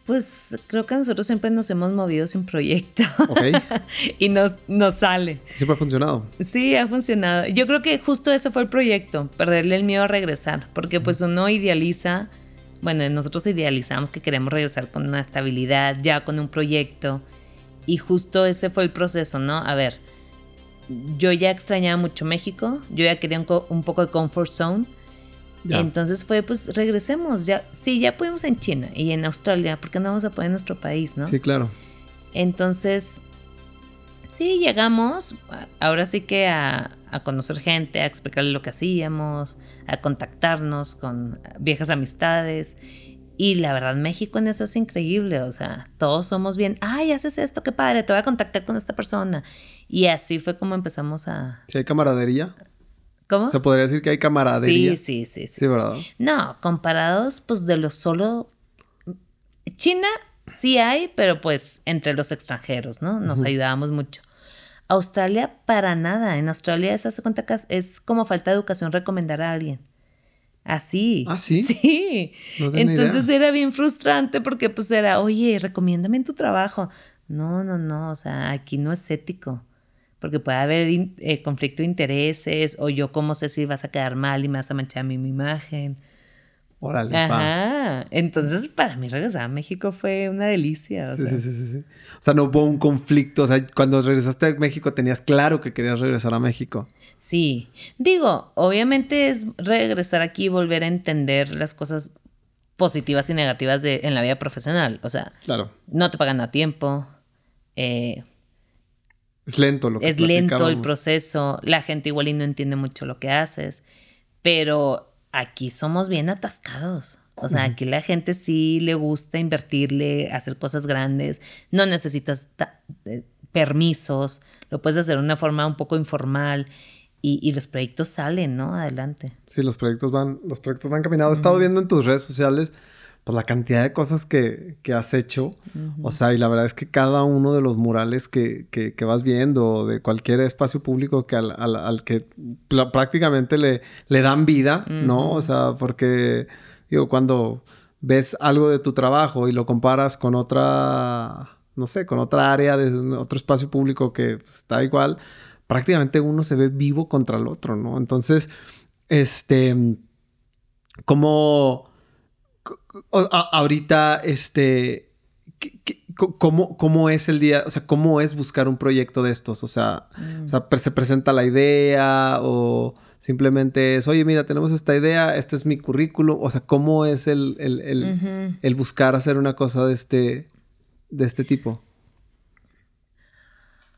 Pues creo que nosotros siempre nos hemos movido sin proyecto ¿Ok? y nos, nos sale. Siempre ha funcionado. Sí, ha funcionado. Yo creo que justo ese fue el proyecto, perderle el miedo a regresar, porque pues uno idealiza, bueno, nosotros idealizamos que queremos regresar con una estabilidad, ya con un proyecto, y justo ese fue el proceso, ¿no? A ver, yo ya extrañaba mucho México, yo ya quería un, un poco de comfort zone, Ya. entonces fue, pues regresemos, ya, sí, ya pudimos en China y en Australia, ¿por qué no vamos a poder en nuestro país, no? Sí, claro. Entonces, sí, llegamos, ahora sí que a, a conocer gente, a explicarle lo que hacíamos, a contactarnos con viejas amistades. Y la verdad, México en eso es increíble, o sea, todos somos bien, ay, haces esto, qué padre, te voy a contactar con esta persona. Y así fue como empezamos a... Si hay camaradería. ¿Cómo? Se podría decir que hay camaradería. Sí, sí, sí, sí. Sí, ¿verdad? No, comparados, pues de lo solo. China sí hay, pero pues entre los extranjeros, ¿no? Nos ayudábamos mucho. Australia, para nada. En Australia, se hace cuenta que es como falta de educación recomendar a alguien. Así. ¿Ah, sí? Sí. No Entonces idea. era bien frustrante porque pues era, oye, recomiéndame en tu trabajo. No, no, no, o sea, aquí no es ético. Porque puede haber in- eh, conflicto de intereses o yo cómo sé si vas a quedar mal y me vas a manchar a mí mi imagen. Órale. Ajá. Entonces, para mí regresar a México fue una delicia. o Sí, sea. sí, sí, sí, sí. O sea, no hubo un conflicto. O sea, cuando regresaste a México tenías claro que querías regresar a México. Sí, digo, obviamente es regresar aquí y volver a entender las cosas positivas y negativas de, en la vida profesional. O sea, Claro. no te pagan a tiempo, eh, Es lento lo que es lento el proceso, la gente igual y no entiende mucho lo que haces, pero aquí somos bien atascados. O sea, aquí la gente sí le gusta invertirle, hacer cosas grandes. No necesitas ta- eh, permisos, lo puedes hacer de una forma un poco informal y, los proyectos salen, ¿no? Adelante. Sí, los proyectos van, los proyectos van caminando. He estado viendo en tus redes sociales pues la cantidad de cosas que, has hecho. O sea, y la verdad es que cada uno de los murales que, vas viendo, de cualquier espacio público que al, que prácticamente le, le dan vida, ¿no? O sea, porque, digo, cuando ves algo de tu trabajo y lo comparas con otra, no sé, con otra área de otro espacio público que pues, está igual, prácticamente uno se ve vivo contra el otro, ¿no? Entonces, este, como ahorita, este, ¿cómo, ¿cómo, es el día? O sea, ¿cómo es buscar un proyecto de estos? O sea, mm. ¿se presenta la idea o simplemente es, oye, mira, tenemos esta idea, este es mi currículo? O sea, ¿cómo es el, el, buscar hacer una cosa de este, de este tipo?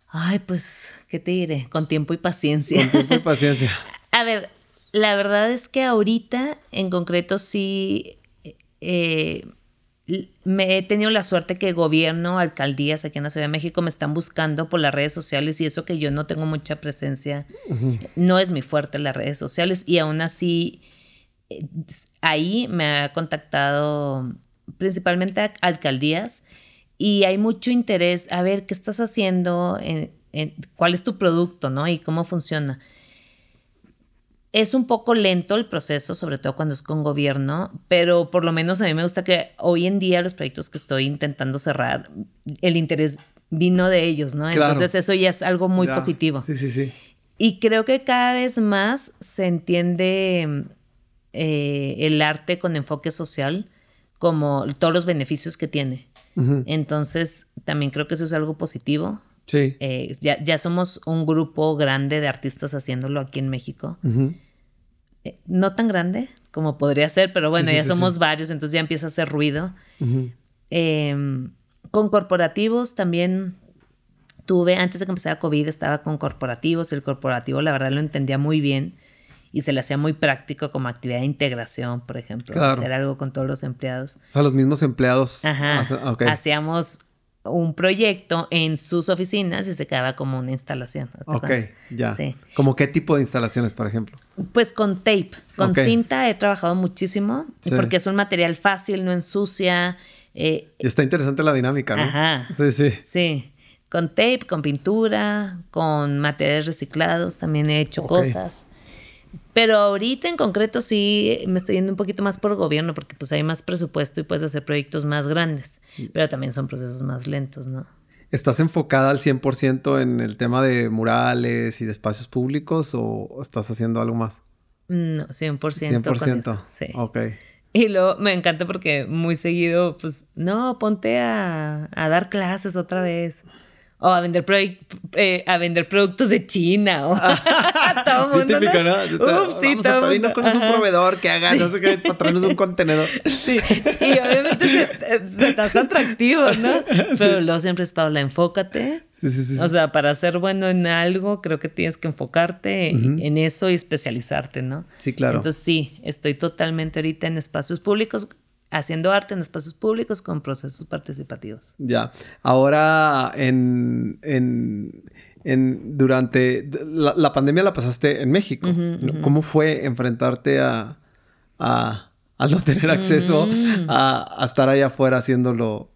Ay, pues, ¿qué te diré? Con tiempo y paciencia. Con tiempo y paciencia. A ver, la verdad es que ahorita en concreto sí eh, me he tenido la suerte que gobierno, alcaldías aquí en la Ciudad de México me están buscando por las redes sociales y eso que yo no tengo mucha presencia, no es mi fuerte las redes sociales y aún así eh, ahí me ha contactado principalmente alcaldías y hay mucho interés a ver qué estás haciendo, en, cuál es tu producto, ¿no? Y cómo funciona. Es un poco lento el proceso, sobre todo cuando es con gobierno, pero por lo menos a mí me gusta que hoy en día los proyectos que estoy intentando cerrar, el interés vino de ellos, ¿no? Entonces eso ya es algo muy positivo. Sí, sí, sí. Y creo que cada vez más se entiende eh, el arte con enfoque social como todos los beneficios que tiene. Entonces, también creo que eso es algo positivo. Sí. Eh, ya, ya, somos un grupo grande de artistas haciéndolo aquí en México. Eh, no tan grande como podría ser, pero bueno, ya somos varios, entonces ya empieza a hacer ruido. Em, con corporativos también tuve, antes de que empezara COVID, estaba con corporativos. El corporativo, la verdad, lo entendía muy bien y se le hacía muy práctico como actividad de integración, por ejemplo, hacer algo con todos los empleados. O sea, los mismos empleados. Ajá. Hacíamos un proyecto en sus oficinas y se quedaba como una instalación. Ok, ya. Sí. ¿Como qué tipo de instalaciones, por ejemplo? Pues con tape. Con cinta he trabajado muchísimo porque es un material fácil, no ensucia. Eh, está interesante la dinámica, ¿no? Ajá. Sí, sí. Sí. Con tape, con pintura, con materiales reciclados también he hecho cosas. Pero ahorita en concreto sí me estoy yendo un poquito más por gobierno porque pues hay más presupuesto y puedes hacer proyectos más grandes, pero también son procesos más lentos, ¿no? ¿Estás enfocada al 100% en el tema de murales y de espacios públicos o estás haciendo algo más? No, 100%. 100%. sí. Ok. Y luego me encanta porque muy seguido, pues, no, ponte a, a dar clases otra vez o a vender, eh, a vender productos de China o todo mundo. Sí, típico, ¿no? Uf, sí, Vamos todo a mundo. no un proveedor que haga, no sé qué, para traernos un contenedor. Sí, y obviamente se, se te hace atractivo, ¿no? Pero luego siempre es, Paula, enfócate. Sí, sí, sí. O sea, para ser bueno en algo, creo que tienes que enfocarte en eso y especializarte, ¿no? Sí, claro. Entonces, sí, estoy totalmente ahorita en espacios públicos haciendo arte en espacios públicos con procesos participativos. Ya. Ahora, en, en, durante la, pandemia la pasaste en México. ¿Cómo fue enfrentarte a, a, no tener acceso a, estar allá afuera haciendo lo,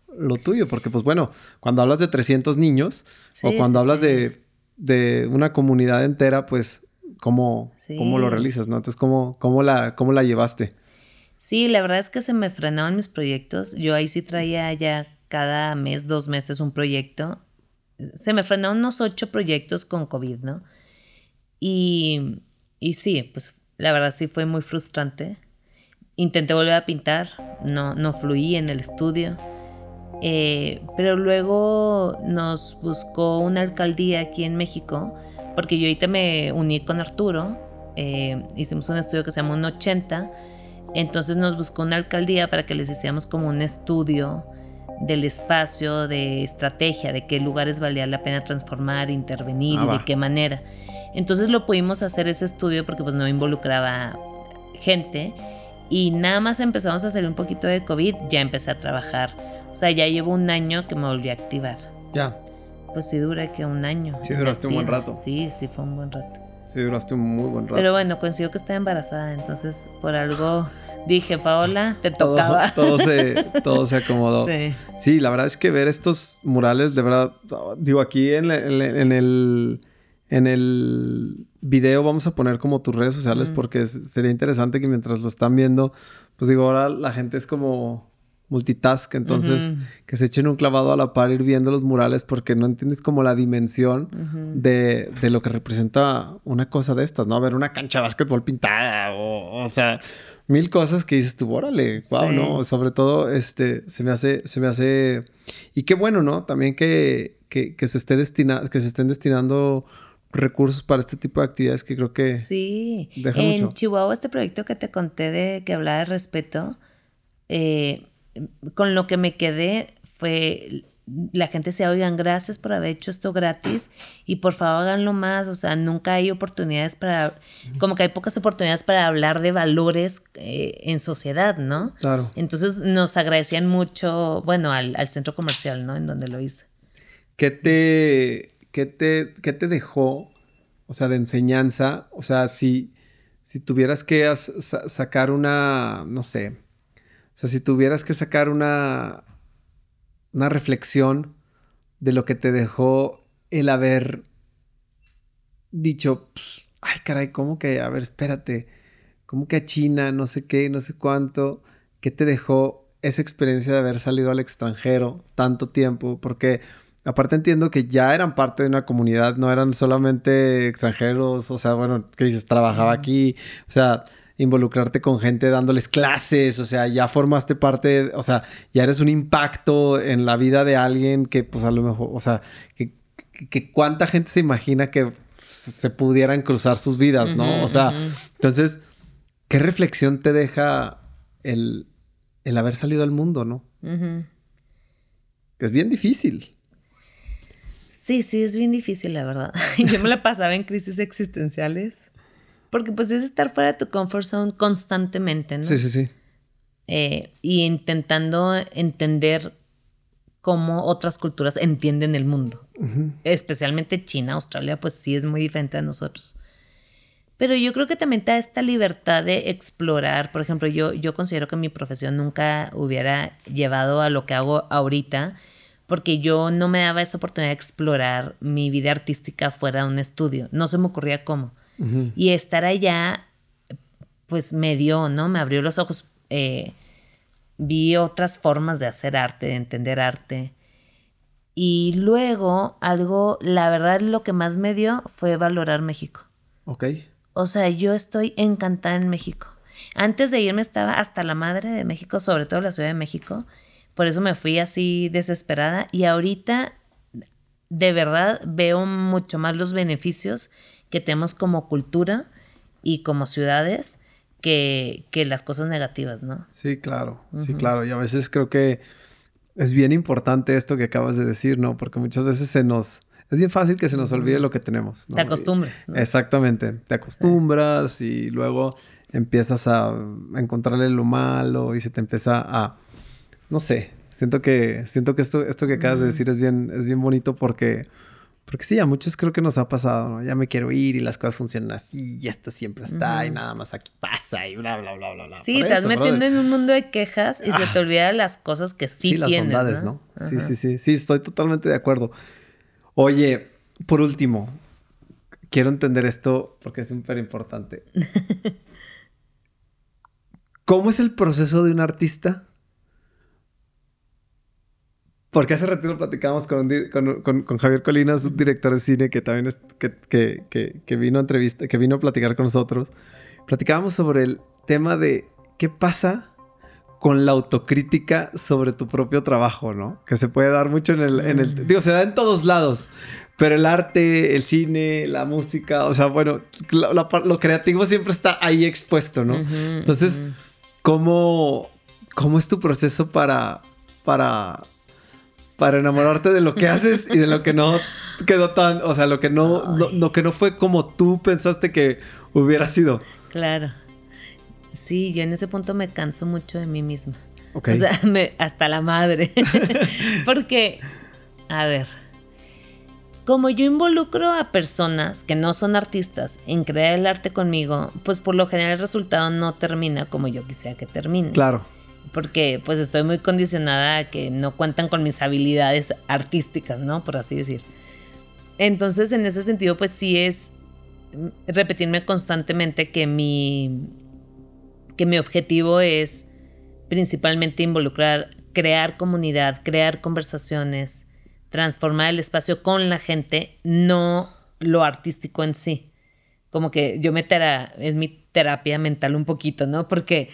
tuyo? Porque, pues bueno, cuando hablas de 300 niños o cuando hablas De, de, una comunidad entera, pues, ¿cómo, cómo lo realizas? ¿no? Entonces, ¿cómo, cómo, la, ¿cómo la llevaste? Sí, la verdad es que se me frenaban mis proyectos. Yo ahí sí traía ya cada mes, dos meses un proyecto. Se me frenaron unos ocho proyectos con COVID, ¿no? Y, y sí, pues la verdad sí fue muy frustrante. Intenté volver a pintar, no, no fluí en el estudio. Eh, pero luego nos buscó una alcaldía aquí en México, porque yo ahorita me uní con Arturo. Eh, hicimos un estudio que se llama Un 80 entonces nos buscó una alcaldía para que les hiciéramos como un estudio del espacio, de estrategia, de qué lugares valía la pena transformar, intervenir y ah, de qué manera. Entonces lo pudimos hacer ese estudio porque pues no involucraba gente y nada más empezamos a hacer un poquito de COVID, ya empecé a trabajar. O sea, ya llevo un año que me volví a activar. Ya. pues sí duré que un año. Sí, duraste un buen rato. Sí, sí, fue un buen rato. Sí, duraste un muy buen rato. Pero bueno, coincidió que estaba embarazada, entonces por algo dije, Paola, te tocaba. Todo, se, todo se acomodó. Sí. Sí, la verdad es que ver estos murales, de verdad, digo, aquí en, el, en el video vamos a poner como tus redes sociales Mm. porque sería interesante que mientras lo están viendo, pues digo, ahora la gente es como multitask, entonces que se echen un clavado a la par ir viendo los murales porque no entiendes como la dimensión de, de lo que representa una cosa de estas, ¿no? A ver, una cancha de básquetbol pintada o, o sea, mil cosas que dices tú, órale, wow, Sí. ¿no? Sobre todo, este, se me hace, se me hace... Y qué bueno, ¿no? También que, que, que se esté destina, que se estén destinando recursos para este tipo de actividades que creo que... Sí, deja en mucho. Chihuahua este proyecto que te conté de que hablaba de respeto, eh, con lo que me quedé fue la gente se oigan gracias por haber hecho esto gratis y por favor háganlo más, o sea, nunca hay oportunidades para, como que hay pocas oportunidades para hablar de valores eh, en sociedad, ¿no? Claro. Entonces nos agradecían mucho, bueno, al, al centro comercial, ¿no? En donde lo hice. ¿Qué te, qué te, qué te dejó, o sea, de enseñanza? O sea, si, si tuvieras que sacar una, no sé, o sea, si tuvieras que sacar una, una reflexión de lo que te dejó el haber dicho, "Ps, ay caray, ¿cómo que, a ver, espérate, ¿cómo que a China, no sé qué, no sé cuánto? ¿Qué te dejó esa experiencia de haber salido al extranjero tanto tiempo? Porque aparte entiendo que ya eran parte de una comunidad, no eran solamente extranjeros, o sea, bueno, que dices, trabajaba aquí, o sea, involucrarte con gente dándoles clases, o sea, ya formaste parte, o sea, ya eres un impacto en la vida de alguien que pues a lo mejor, o sea, que, que- cuánta gente se imagina que se pudieran cruzar sus vidas, ¿no? O sea, entonces, ¿qué reflexión te deja el, el haber salido al mundo, no? Que es bien difícil. Sí, sí, es bien difícil, la verdad. Yo me la pasaba en crisis existenciales. Porque pues es estar fuera de tu comfort zone constantemente, ¿no? Sí, sí, sí. Eh, y intentando entender cómo otras culturas entienden el mundo. Especialmente China, Australia, pues sí es muy diferente a nosotros. Pero yo creo que también te da esta libertad de explorar. Por ejemplo, yo, yo considero que mi profesión nunca hubiera llevado a lo que hago ahorita, porque yo no me daba esa oportunidad de explorar mi vida artística fuera de un estudio. No se me ocurría cómo. Y estar allá, pues me dio, ¿no? Me abrió los ojos. eh, vi otras formas de hacer arte, de entender arte. Y luego, algo, la verdad, lo que más me dio fue valorar México. Ok. O sea, yo estoy encantada en México. Antes de irme estaba hasta la madre de México, sobre todo la Ciudad de México. Por eso me fui así desesperada. Y ahorita, de verdad, veo mucho más los beneficios que tenemos como cultura y como ciudades que, que las cosas negativas, ¿no? Sí, claro. Sí, claro. Y a veces creo que es bien importante esto que acabas de decir, ¿no? Porque muchas veces se nos... Es bien fácil que se nos olvide lo que tenemos. ¿no? Te acostumbras, ¿no? Exactamente. Te acostumbras y luego empiezas a, encontrarle lo malo y se te empieza a... No sé. Siento que, siento que esto, esto que acabas de decir es bien, es bien bonito porque... Porque sí, a muchos creo que nos ha pasado, ¿no? Ya me quiero ir y las cosas funcionan así y esto siempre está y nada más aquí pasa y bla, bla, bla, bla, bla. Sí, Por te estás metiendo en un mundo de quejas y se te olvidan las cosas que sí, Sí, las tienes, bondades, ¿no? Sí, sí, sí. Sí, estoy totalmente de acuerdo. Oye, por último, quiero entender esto porque es súper importante. ¿Cómo es el proceso de un artista? Porque hace ratito platicábamos con, con, con- con Javier Colinas, un director de cine que también es- que, que- que- que vino a entrevista, que vino a platicar con nosotros. Platicábamos sobre el tema de qué pasa con la autocrítica sobre tu propio trabajo, ¿no? Que se puede dar mucho en el, en el... Mm. Digo, se da en todos lados. Pero el arte, el cine, la música, o sea, bueno, la par- lo creativo siempre está ahí expuesto, ¿no? Ujú, Entonces, ujú. ¿cómo, ¿cómo es tu proceso para, para, para enamorarte de lo que haces y de lo que no quedó tan, o sea, lo que no, no- lo que no fue como tú pensaste que hubiera sido? Claro. Sí, yo en ese punto me canso mucho de mí misma. Ok. O sea, me- hasta la madre. Porque, a ver, como yo involucro a personas que no son artistas en crear el arte conmigo, pues por lo general el resultado no termina como yo quisiera que termine. Claro. Porque pues estoy muy condicionada a que no cuentan con mis habilidades artísticas, ¿no? Por así decir. Entonces, en ese sentido, pues sí es repetirme constantemente que mi, que mi objetivo es principalmente involucrar, crear comunidad, crear conversaciones, transformar el espacio con la gente, no lo artístico en sí. Como que yo me es mi terapia mental un poquito, ¿no? Porque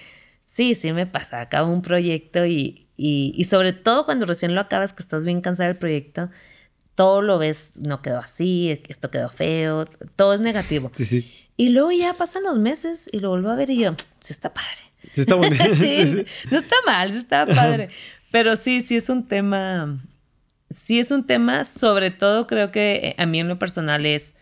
sí, sí me pasa, acabo un proyecto y, y, sobre todo cuando recién lo acabas, que estás bien cansada del proyecto, todo lo ves, no quedó así, esto quedó feo, todo es negativo. Sí, sí. Y luego ya pasan los meses y lo vuelvo a ver y yo, sí está padre. Sí está bonito. sí, no está mal, sí está padre. Pero sí, sí es un tema sí es un tema, sobre todo creo que eh, a mí en lo personal es,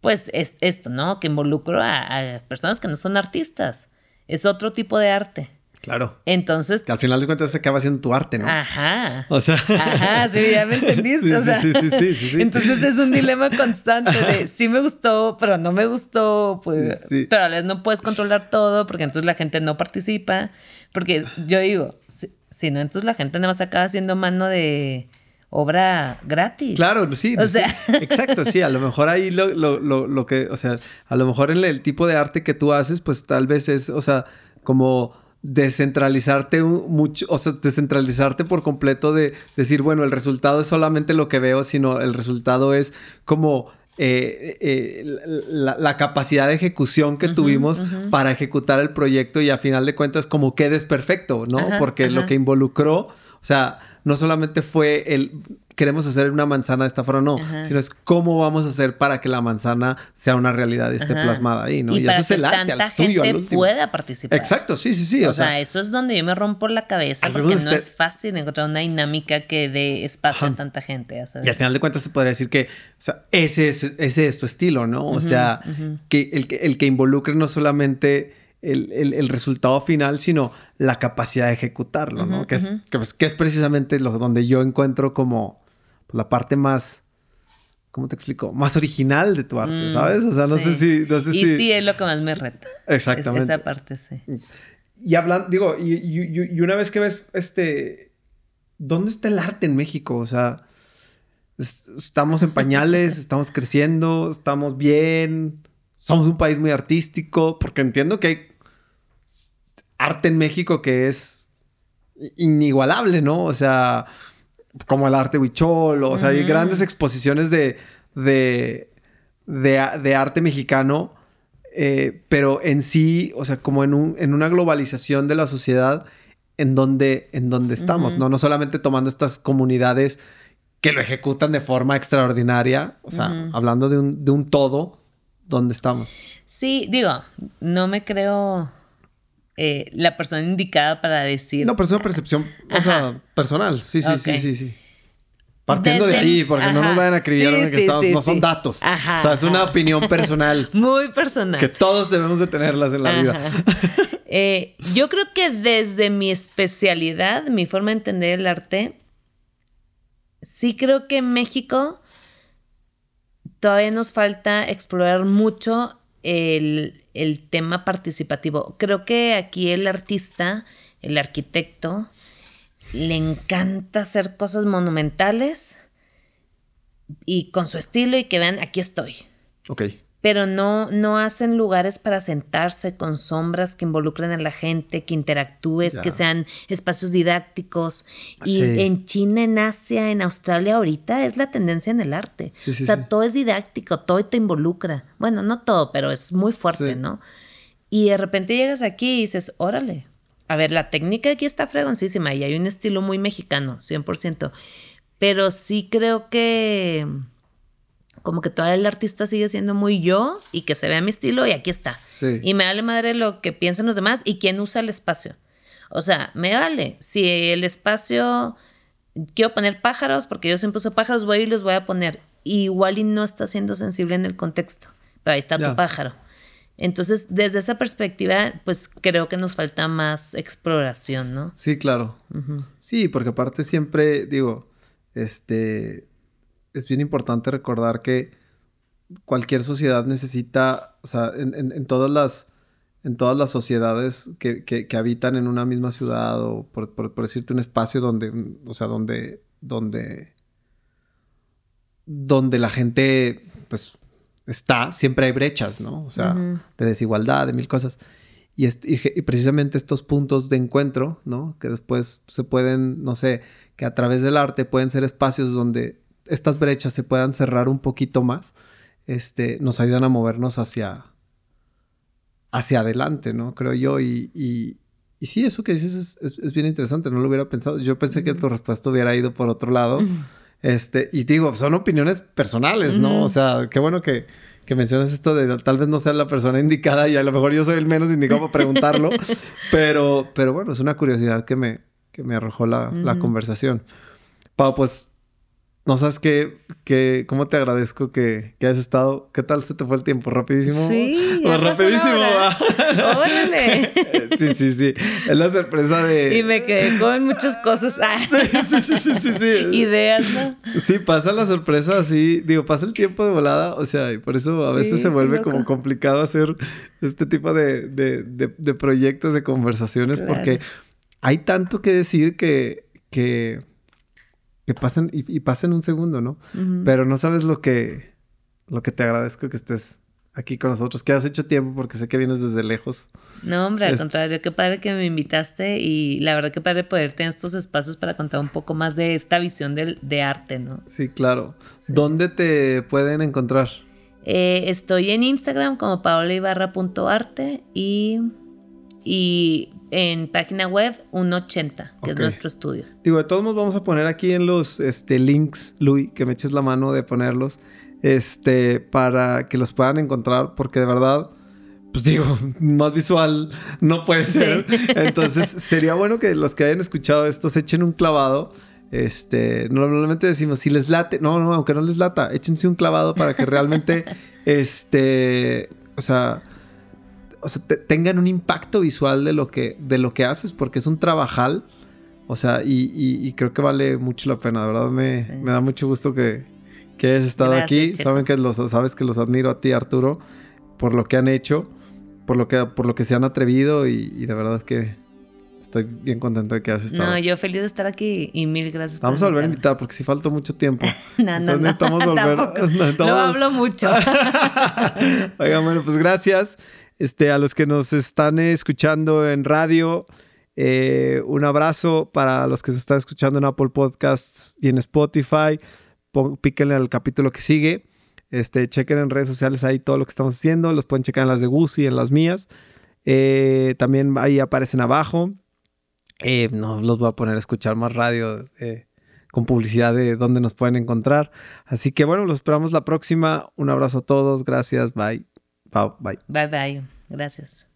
pues, es esto, ¿no? Que involucro a, personas que no son artistas. Es otro tipo de arte. Claro. Entonces. Que al final de cuentas se acaba siendo tu arte, ¿no? Ajá. O sea. Ajá, sí, ya me entendiste. Sí, o sea, sí, sí, sí, sí, Entonces es un dilema constante de sí me gustó, pero no me gustó. Pues, Pero a la vez no puedes controlar todo porque entonces la gente no participa. Porque yo digo, si, no, entonces la gente nada más acaba haciendo mano de obra gratis. Claro, sí. O sea. exacto, sí. A lo mejor ahí lo, lo, lo, lo, que, o sea, a lo mejor en el tipo de arte que tú haces, pues tal vez es, o sea, como descentralizarte mucho, o sea, descentralizarte por completo de decir, bueno, el resultado es solamente lo que veo, sino el resultado es como eh, eh, la, capacidad de ejecución que tuvimos para ejecutar el proyecto y a final de cuentas como quedes perfecto, ¿no? Porque lo que involucró, o sea, no solamente fue el queremos hacer una manzana de esta forma, no, sino es cómo vamos a hacer para que la manzana sea una realidad y esté plasmada ahí, ¿no? Y, eso es el arte, al tuyo, al último. pueda participar. Exacto, sí, sí, sí. O, sea, eso es donde yo me rompo la cabeza porque no es fácil encontrar una dinámica que dé espacio a tanta gente. Y al final de cuentas se podría decir que, o sea, ese es, ese es tu estilo, ¿no? O sea, que el, que el que involucre no solamente el, resultado final, sino la capacidad de ejecutarlo, ¿no? que, es, pues, que, es, precisamente lo donde yo encuentro como la parte más, ¿cómo te explico? Más original de tu arte, mm, ¿sabes? O sea, no sé si... y sí, es lo que más me reta. Exactamente. esa parte, sí. Y hablando, digo, y, y, una vez que ves, este, ¿dónde está el arte en México? O sea, estamos en pañales, estamos creciendo, estamos bien, somos un país muy artístico, porque entiendo que hay arte en México que es inigualable, ¿no? O sea, como el arte huichol, o sea, hay grandes exposiciones de, de, de, arte mexicano, eh, pero en sí, o sea, como en, un, en una globalización de la sociedad en donde, en donde estamos, ¿no? No solamente tomando estas comunidades que lo ejecutan de forma extraordinaria, o sea, hablando de un, de un todo, ¿dónde estamos? Sí, digo, no me creo eh, la persona indicada para decir. No, pero es una percepción, o sea, personal. Sí, sí, sí, sí, sí. Partiendo de ahí, porque no nos vayan a creer que estamos, no son datos. o sea, es una opinión personal. Muy personal. Que todos debemos de tenerlas en la vida. Eh, yo creo que desde mi especialidad, mi forma de entender el arte, sí creo que en México todavía nos falta explorar mucho el, el tema participativo. Creo que aquí el artista, el arquitecto, le encanta hacer cosas monumentales y con su estilo y que vean, aquí estoy. Ok pero no, no hacen lugares para sentarse con sombras que involucren a la gente, que interactúes, que sean espacios didácticos. Y en China, en Asia, en Australia ahorita es la tendencia en el arte. o sea, todo es didáctico, todo te involucra. Bueno, no todo, pero es muy fuerte, ¿no? Y de repente llegas aquí y dices, órale, a ver, la técnica aquí está fregoncísima y hay un estilo muy mexicano, 100%. Pero sí creo que como que todavía el artista sigue siendo muy yo y que se vea mi estilo y aquí está. Y me vale madre lo que piensen los demás y quién usa el espacio. O sea, me vale. Si el espacio quiero poner pájaros, porque yo siempre uso pájaros, voy y los voy a poner. igual y no está siendo sensible en el contexto. Pero ahí está tu pájaro. Entonces, desde esa perspectiva, pues creo que nos falta más exploración, ¿no? Sí, claro. Sí, porque aparte siempre, digo, este, es bien importante recordar que cualquier sociedad necesita, o sea, en, todas las en todas las sociedades que, que, habitan en una misma ciudad o por, por, decirte un espacio donde, o sea, donde, donde, donde la gente, pues, está, siempre hay brechas, ¿no? O sea, de desigualdad, de mil cosas. Y, y, precisamente estos puntos de encuentro, ¿no? Que después se pueden, no sé, que a través del arte pueden ser espacios donde estas brechas se puedan cerrar un poquito más, este, nos ayudan a movernos hacia, hacia adelante, ¿no? Creo yo. Y, y, y sí, eso que dices es, es, bien interesante, no lo hubiera pensado. Yo pensé que tu respuesta hubiera ido por otro lado. Este, y digo, son opiniones personales, ¿no? O sea, qué bueno que, que mencionas esto de tal vez no sea la persona indicada y a lo mejor yo soy el menos indicado para preguntarlo, pero, pero bueno, es una curiosidad que me, que me arrojó la, la conversación. Pau, pues no sabes qué, qué, cómo te agradezco que, que hayas estado. ¿Qué tal se te fue el tiempo? ¿Rapidísimo? Sí, ya rapidísimo. Órale. sí, sí, sí. Es la sorpresa de. Y me quedé con muchas cosas. sí, sí, sí, sí, sí, Ideas, ¿no? Sí, pasa la sorpresa así. Digo, pasa el tiempo de volada. O sea, y por eso a veces se vuelve como complicado hacer este tipo de, de, de, proyectos, de conversaciones, porque hay tanto que decir que. que que pasen y, pasen un segundo, ¿no? Pero no sabes lo que, lo que te agradezco que estés aquí con nosotros, que has hecho tiempo porque sé que vienes desde lejos. No, hombre, al contrario, qué padre que me invitaste y la verdad que padre poder tener estos espacios para contar un poco más de esta visión de, de arte, ¿no? Sí, claro. ¿Dónde te pueden encontrar? Eh, estoy en Instagram como paolaibarra.arte y, y en página web 180, que es nuestro estudio. Digo, de todos modos vamos a poner aquí en los este, links, Luis, que me eches la mano de ponerlos, este, para que los puedan encontrar, porque de verdad, pues digo, más visual no puede ser. Entonces, sería bueno que los que hayan escuchado esto se echen un clavado. Este, normalmente decimos, si les late, no, no, aunque no les lata, échense un clavado para que realmente, este, o sea, o sea, tengan un impacto visual de lo que, de lo que haces, porque es un trabajal. O sea, y, creo que vale mucho la pena, de verdad me, da mucho gusto que, que hayas estado aquí. Saben que los, sabes que los admiro a ti, Arturo, por lo que han hecho, por lo que, por lo que se han atrevido y, de verdad que estoy bien contento de que hayas estado. No, yo feliz de estar aquí y mil gracias. Vamos a volver a invitar porque si faltó mucho tiempo. no, no, no, volver. No, hablo mucho. Oigan, bueno, pues gracias. Este, a los que nos están escuchando en radio, eh, un abrazo para los que se están escuchando en Apple Podcasts y en Spotify. píquenle al capítulo que sigue. Este, chequen en redes sociales ahí todo lo que estamos haciendo. Los pueden checar en las de Gucci, en las mías. Eh, también ahí aparecen abajo. Eh, no los voy a poner a escuchar más radio con publicidad de dónde nos pueden encontrar. Así que bueno, los esperamos la próxima. Un abrazo a todos. Gracias. Bye. Bye. Bye bye. Gracias.